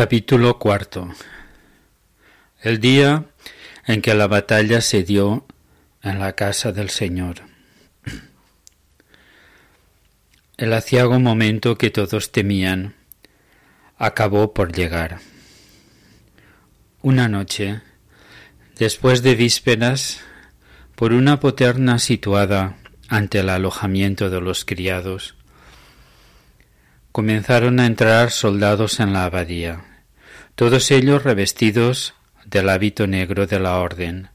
Capítulo cuarto El día en que la batalla se dio en la casa del Señor. El aciago momento que todos temían acabó por llegar. Una noche, después de vísperas, por una poterna situada ante el alojamiento de los criados, comenzaron a entrar soldados en la abadía todos ellos revestidos del hábito negro de la orden,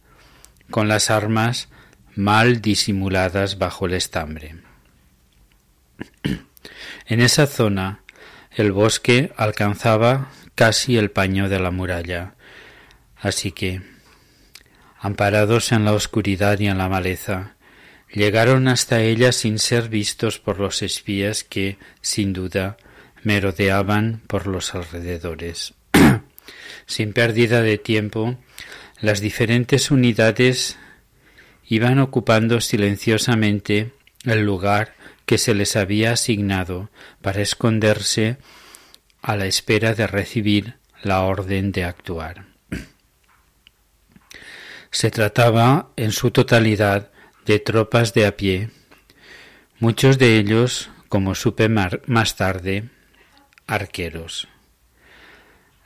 con las armas mal disimuladas bajo el estambre. En esa zona el bosque alcanzaba casi el paño de la muralla, así que, amparados en la oscuridad y en la maleza, llegaron hasta ella sin ser vistos por los espías que, sin duda, merodeaban por los alrededores. Sin pérdida de tiempo, las diferentes unidades iban ocupando silenciosamente el lugar que se les había asignado para esconderse a la espera de recibir la orden de actuar. Se trataba en su totalidad de tropas de a pie, muchos de ellos, como supe más tarde, arqueros.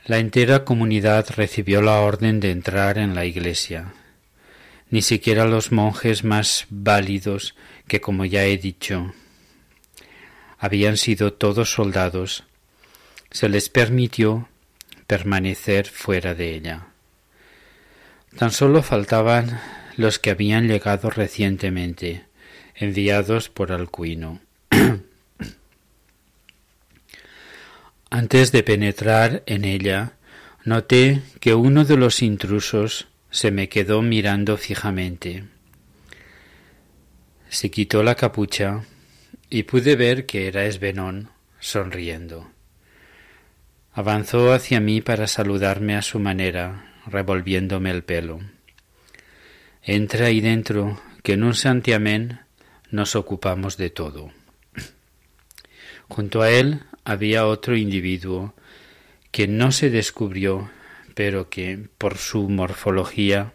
La entera comunidad recibió la orden de entrar en la iglesia. Ni siquiera los monjes más válidos, que como ya he dicho, habían sido todos soldados, se les permitió permanecer fuera de ella. Tan solo faltaban los que habían llegado recientemente, enviados por Alcuino. Antes de penetrar en ella, noté que uno de los intrusos se me quedó mirando fijamente. Se quitó la capucha y pude ver que era Esbenón sonriendo. Avanzó hacia mí para saludarme a su manera, revolviéndome el pelo. Entra ahí dentro, que en un santiamén nos ocupamos de todo. Junto a él había otro individuo que no se descubrió, pero que, por su morfología,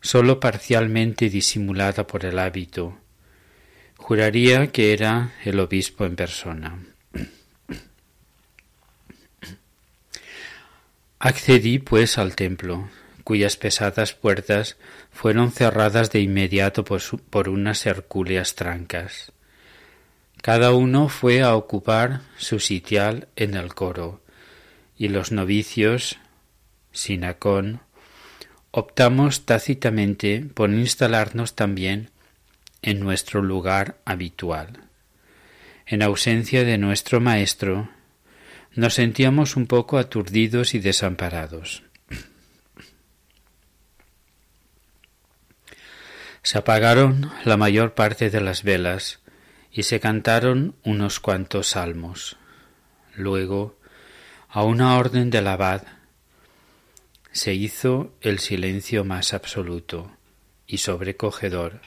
sólo parcialmente disimulada por el hábito, juraría que era el obispo en persona. Accedí, pues, al templo, cuyas pesadas puertas fueron cerradas de inmediato por, por unas hercúleas trancas. Cada uno fue a ocupar su sitial en el coro, y los novicios, sinacón, optamos tácitamente por instalarnos también en nuestro lugar habitual. En ausencia de nuestro maestro, nos sentíamos un poco aturdidos y desamparados. Se apagaron la mayor parte de las velas, y se cantaron unos cuantos salmos. Luego, a una orden del abad, se hizo el silencio más absoluto y sobrecogedor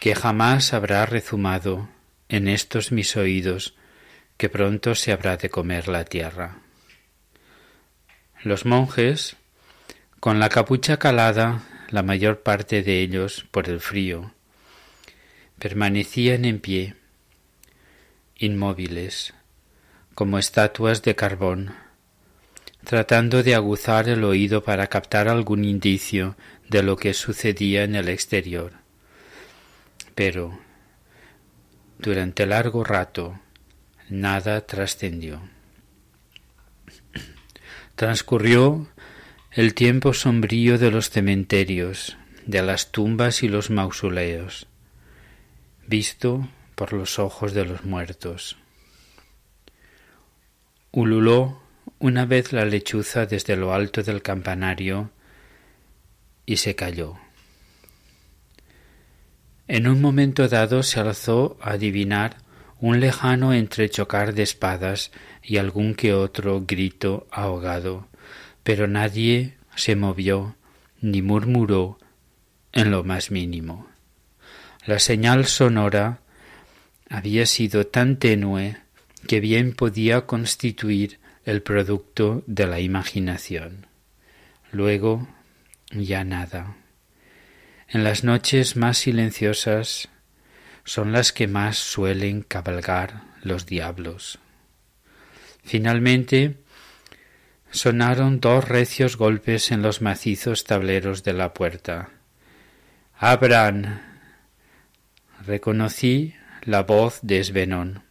que jamás habrá rezumado en estos mis oídos que pronto se habrá de comer la tierra. Los monjes, con la capucha calada, la mayor parte de ellos por el frío, permanecían en pie, inmóviles, como estatuas de carbón, tratando de aguzar el oído para captar algún indicio de lo que sucedía en el exterior. Pero, durante largo rato, nada trascendió. Transcurrió el tiempo sombrío de los cementerios, de las tumbas y los mausoleos visto por los ojos de los muertos. Ululó una vez la lechuza desde lo alto del campanario y se calló. En un momento dado se alzó a adivinar un lejano entrechocar de espadas y algún que otro grito ahogado, pero nadie se movió ni murmuró en lo más mínimo. La señal sonora había sido tan tenue que bien podía constituir el producto de la imaginación. Luego ya nada. En las noches más silenciosas son las que más suelen cabalgar los diablos. Finalmente sonaron dos recios golpes en los macizos tableros de la puerta. Abran. Reconocí la voz de Esbenón,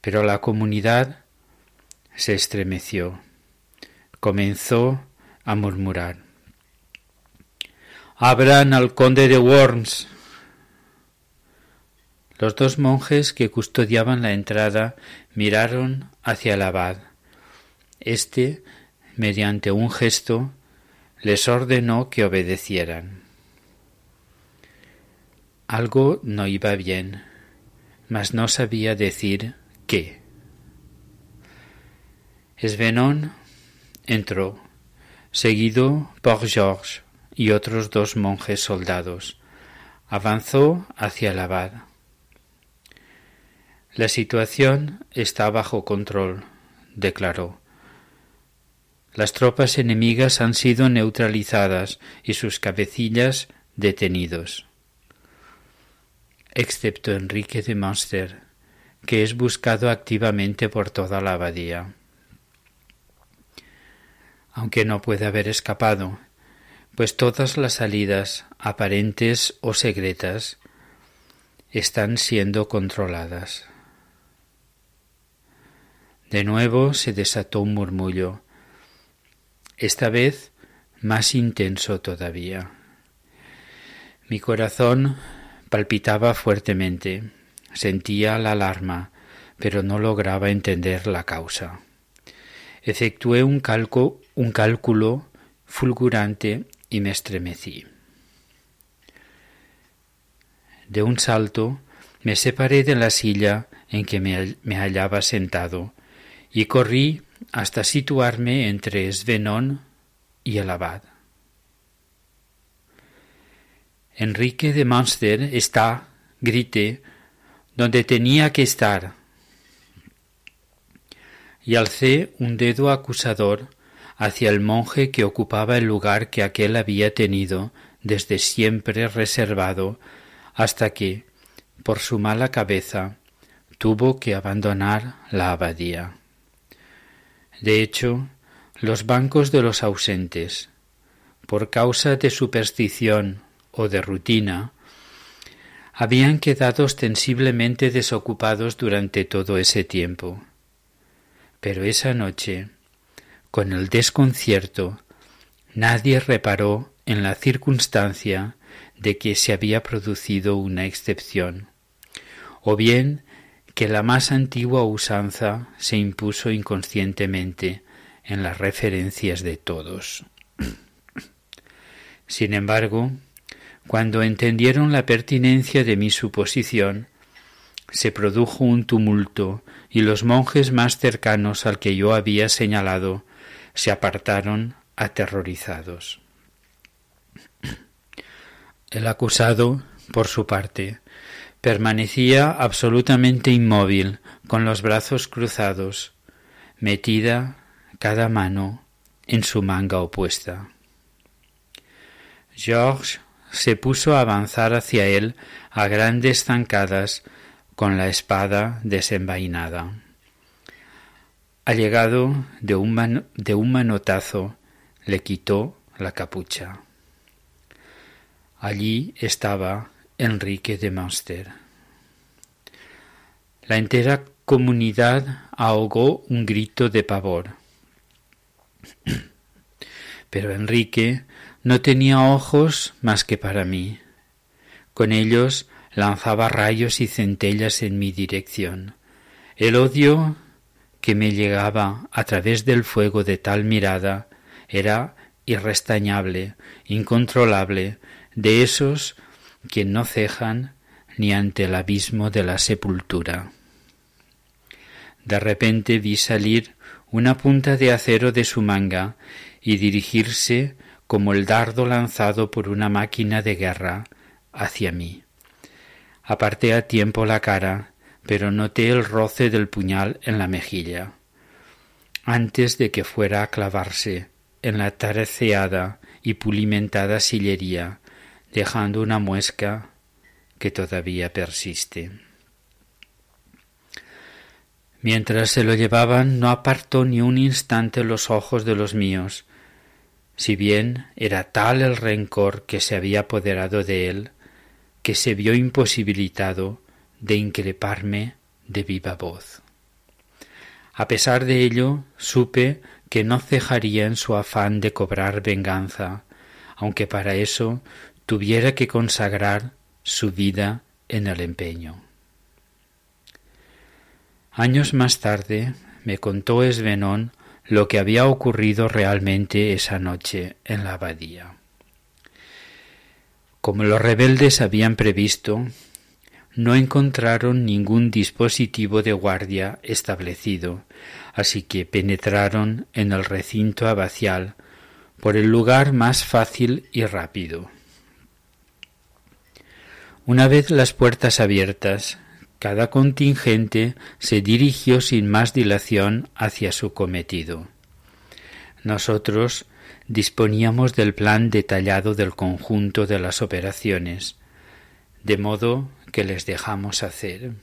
pero la comunidad se estremeció. Comenzó a murmurar. Abran al conde de Worms. Los dos monjes que custodiaban la entrada miraron hacia el abad. Este, mediante un gesto, les ordenó que obedecieran. Algo no iba bien, mas no sabía decir qué. Esvenón entró, seguido por Georges y otros dos monjes soldados. Avanzó hacia el abad. La situación está bajo control, declaró. Las tropas enemigas han sido neutralizadas y sus cabecillas detenidos. Excepto Enrique de Monster, que es buscado activamente por toda la abadía aunque no puede haber escapado, pues todas las salidas, aparentes o secretas, están siendo controladas. De nuevo se desató un murmullo, esta vez más intenso todavía. Mi corazón palpitaba fuertemente, sentía la alarma, pero no lograba entender la causa. Efectué un, cálculo fulgurante y me estremecí. De un salto me separé de la silla en que me, me hallaba sentado y corrí hasta situarme entre Svenón y el abad. Enrique de Munster está, grité, donde tenía que estar, y alcé un dedo acusador hacia el monje que ocupaba el lugar que aquel había tenido desde siempre reservado hasta que, por su mala cabeza, tuvo que abandonar la abadía. De hecho, los bancos de los ausentes, por causa de superstición o de rutina, habían quedado ostensiblemente desocupados durante todo ese tiempo. Pero esa noche, con el desconcierto, nadie reparó en la circunstancia de que se había producido una excepción, o bien que la más antigua usanza se impuso inconscientemente en las referencias de todos. Sin embargo, cuando entendieron la pertinencia de mi suposición, se produjo un tumulto y los monjes más cercanos al que yo había señalado se apartaron aterrorizados. El acusado, por su parte, permanecía absolutamente inmóvil, con los brazos cruzados, metida cada mano en su manga opuesta. George se puso a avanzar hacia él a grandes zancadas con la espada desenvainada. Allegado de un, de un manotazo, le quitó la capucha. Allí estaba Enrique de Munster. La entera comunidad ahogó un grito de pavor. Pero Enrique no tenía ojos más que para mí. Con ellos lanzaba rayos y centellas en mi dirección. El odio que me llegaba a través del fuego de tal mirada era irrestañable, incontrolable, de esos que no cejan ni ante el abismo de la sepultura. De repente vi salir una punta de acero de su manga y dirigirse como el dardo lanzado por una máquina de guerra hacia mí. Aparté a tiempo la cara, pero noté el roce del puñal en la mejilla. antes de que fuera a clavarse en la tareceada y pulimentada sillería, dejando una muesca que todavía persiste. Mientras se lo llevaban, no apartó ni un instante los ojos de los míos, si bien era tal el rencor que se había apoderado de él, que se vio imposibilitado de increparme de viva voz. A pesar de ello, supe que no cejaría en su afán de cobrar venganza, aunque para eso tuviera que consagrar su vida en el empeño. Años más tarde me contó Esbenón lo que había ocurrido realmente esa noche en la abadía. Como los rebeldes habían previsto, no encontraron ningún dispositivo de guardia establecido, así que penetraron en el recinto abacial por el lugar más fácil y rápido. Una vez las puertas abiertas, cada contingente se dirigió sin más dilación hacia su cometido. Nosotros disponíamos del plan detallado del conjunto de las operaciones, de modo que les dejamos hacer.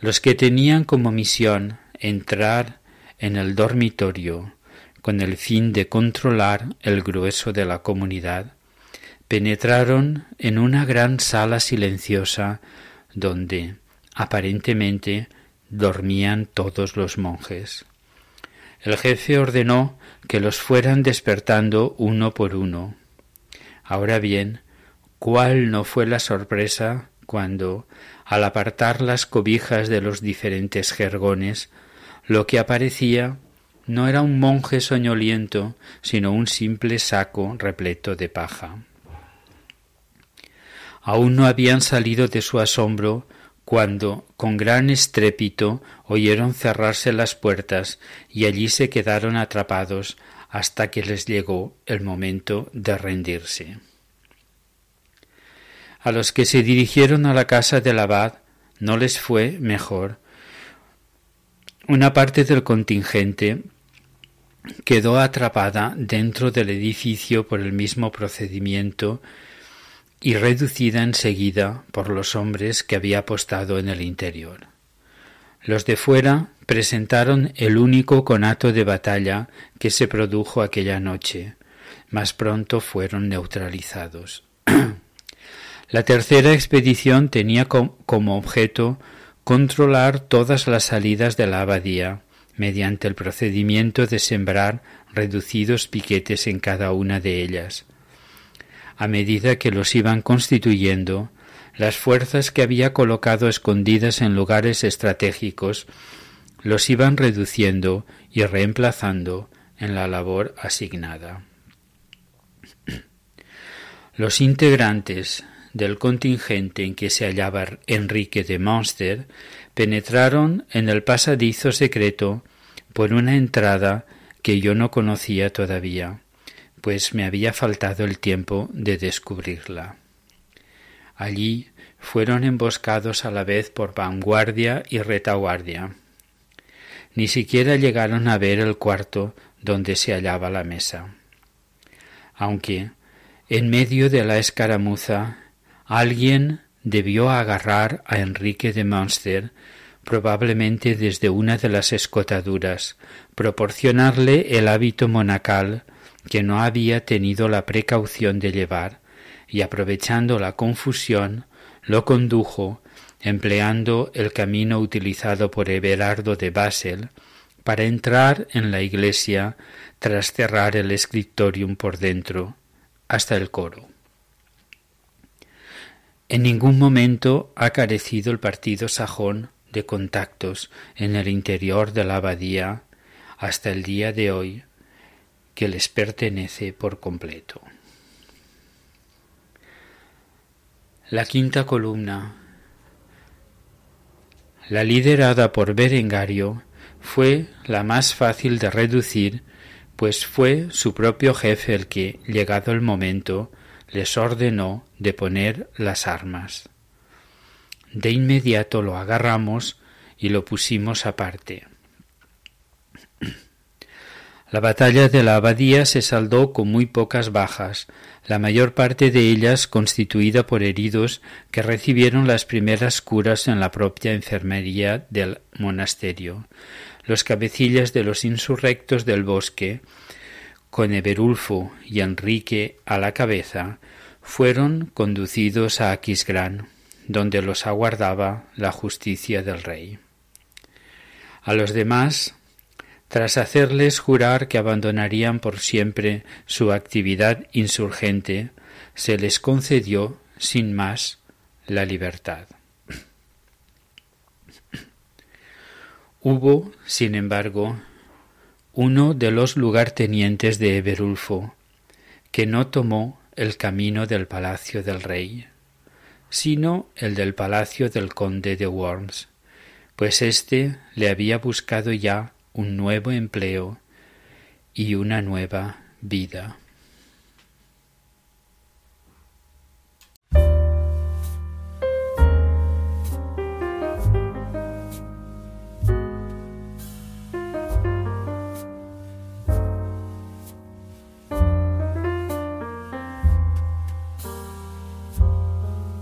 Los que tenían como misión entrar en el dormitorio con el fin de controlar el grueso de la comunidad, penetraron en una gran sala silenciosa donde, aparentemente, dormían todos los monjes. El jefe ordenó que los fueran despertando uno por uno. Ahora bien, ¿cuál no fue la sorpresa cuando, al apartar las cobijas de los diferentes jergones, lo que aparecía no era un monje soñoliento, sino un simple saco repleto de paja. Aún no habían salido de su asombro cuando, con gran estrépito, oyeron cerrarse las puertas y allí se quedaron atrapados hasta que les llegó el momento de rendirse. A los que se dirigieron a la casa del abad no les fue mejor. Una parte del contingente quedó atrapada dentro del edificio por el mismo procedimiento y reducida enseguida por los hombres que había apostado en el interior. Los de fuera presentaron el único conato de batalla que se produjo aquella noche, mas pronto fueron neutralizados. La tercera expedición tenía como objeto controlar todas las salidas de la abadía, mediante el procedimiento de sembrar reducidos piquetes en cada una de ellas, a medida que los iban constituyendo, las fuerzas que había colocado escondidas en lugares estratégicos los iban reduciendo y reemplazando en la labor asignada. Los integrantes del contingente en que se hallaba Enrique de Monster penetraron en el pasadizo secreto por una entrada que yo no conocía todavía pues me había faltado el tiempo de descubrirla. Allí fueron emboscados a la vez por vanguardia y retaguardia. Ni siquiera llegaron a ver el cuarto donde se hallaba la mesa. Aunque, en medio de la escaramuza, alguien debió agarrar a Enrique de Munster, probablemente desde una de las escotaduras, proporcionarle el hábito monacal que no había tenido la precaución de llevar, y aprovechando la confusión, lo condujo, empleando el camino utilizado por Everardo de Basel, para entrar en la iglesia tras cerrar el escritorium por dentro, hasta el coro. En ningún momento ha carecido el partido sajón de contactos en el interior de la abadía hasta el día de hoy, que les pertenece por completo. La quinta columna, la liderada por Berengario, fue la más fácil de reducir, pues fue su propio jefe el que, llegado el momento, les ordenó de poner las armas. De inmediato lo agarramos y lo pusimos aparte La batalla de la abadía se saldó con muy pocas bajas, la mayor parte de ellas constituida por heridos que recibieron las primeras curas en la propia enfermería del monasterio. Los cabecillas de los insurrectos del bosque, con Eberulfo y Enrique a la cabeza, fueron conducidos a Aquisgrán, donde los aguardaba la justicia del rey. A los demás tras hacerles jurar que abandonarían por siempre su actividad insurgente, se les concedió, sin más, la libertad. Hubo, sin embargo, uno de los lugartenientes de Eberulfo, que no tomó el camino del palacio del rey, sino el del palacio del conde de Worms, pues éste le había buscado ya un nuevo empleo y una nueva vida.